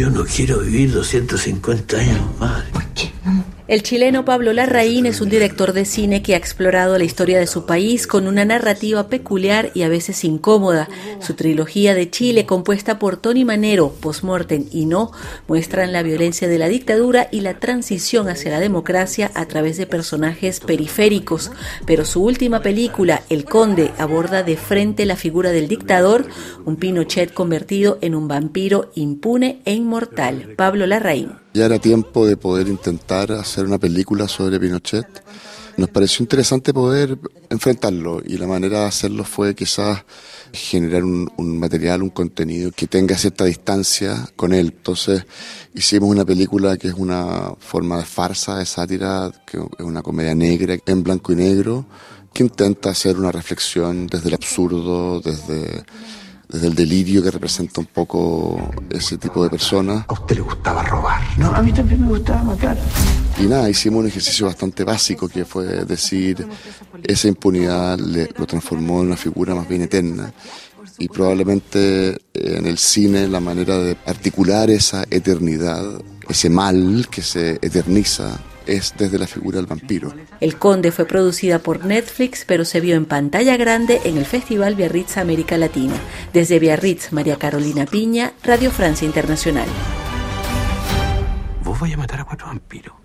Yo no quiero vivir 250 años más. ¿Por qué no? El chileno Pablo Larraín es un director de cine que ha explorado la historia de su país con una narrativa peculiar y a veces incómoda. Su trilogía de Chile, compuesta por Tony Manero, Postmortem y No, muestran la violencia de la dictadura y la transición hacia la democracia a través de personajes periféricos. Pero su última película, El Conde, aborda de frente la figura del dictador, un Pinochet convertido en un vampiro impune e inmortal. Pablo Larraín. Ya era tiempo de poder intentar hacer una película sobre Pinochet. Nos pareció interesante poder enfrentarlo y la manera de hacerlo fue quizás generar un, material, un contenido que tenga cierta distancia con él. Entonces hicimos una película que es una forma de farsa, de sátira, que es una comedia negra en blanco y negro, que intenta hacer una reflexión desde el absurdo, desde desde el delirio que representa un poco ese tipo de personas. A usted le gustaba robar. No, a mí también me gustaba matar. Y nada, hicimos un ejercicio bastante básico que fue decir, esa impunidad le, lo transformó en una figura más bien eterna. Y probablemente en el cine la manera de articular esa eternidad, ese mal que se eterniza, es desde la figura del vampiro. El Conde fue producida por Netflix, pero se vio en pantalla grande en el Festival Biarritz América Latina. Desde Biarritz, María Carolina Piña, Radio Francia Internacional. Vos vais a matar a cuatro vampiros.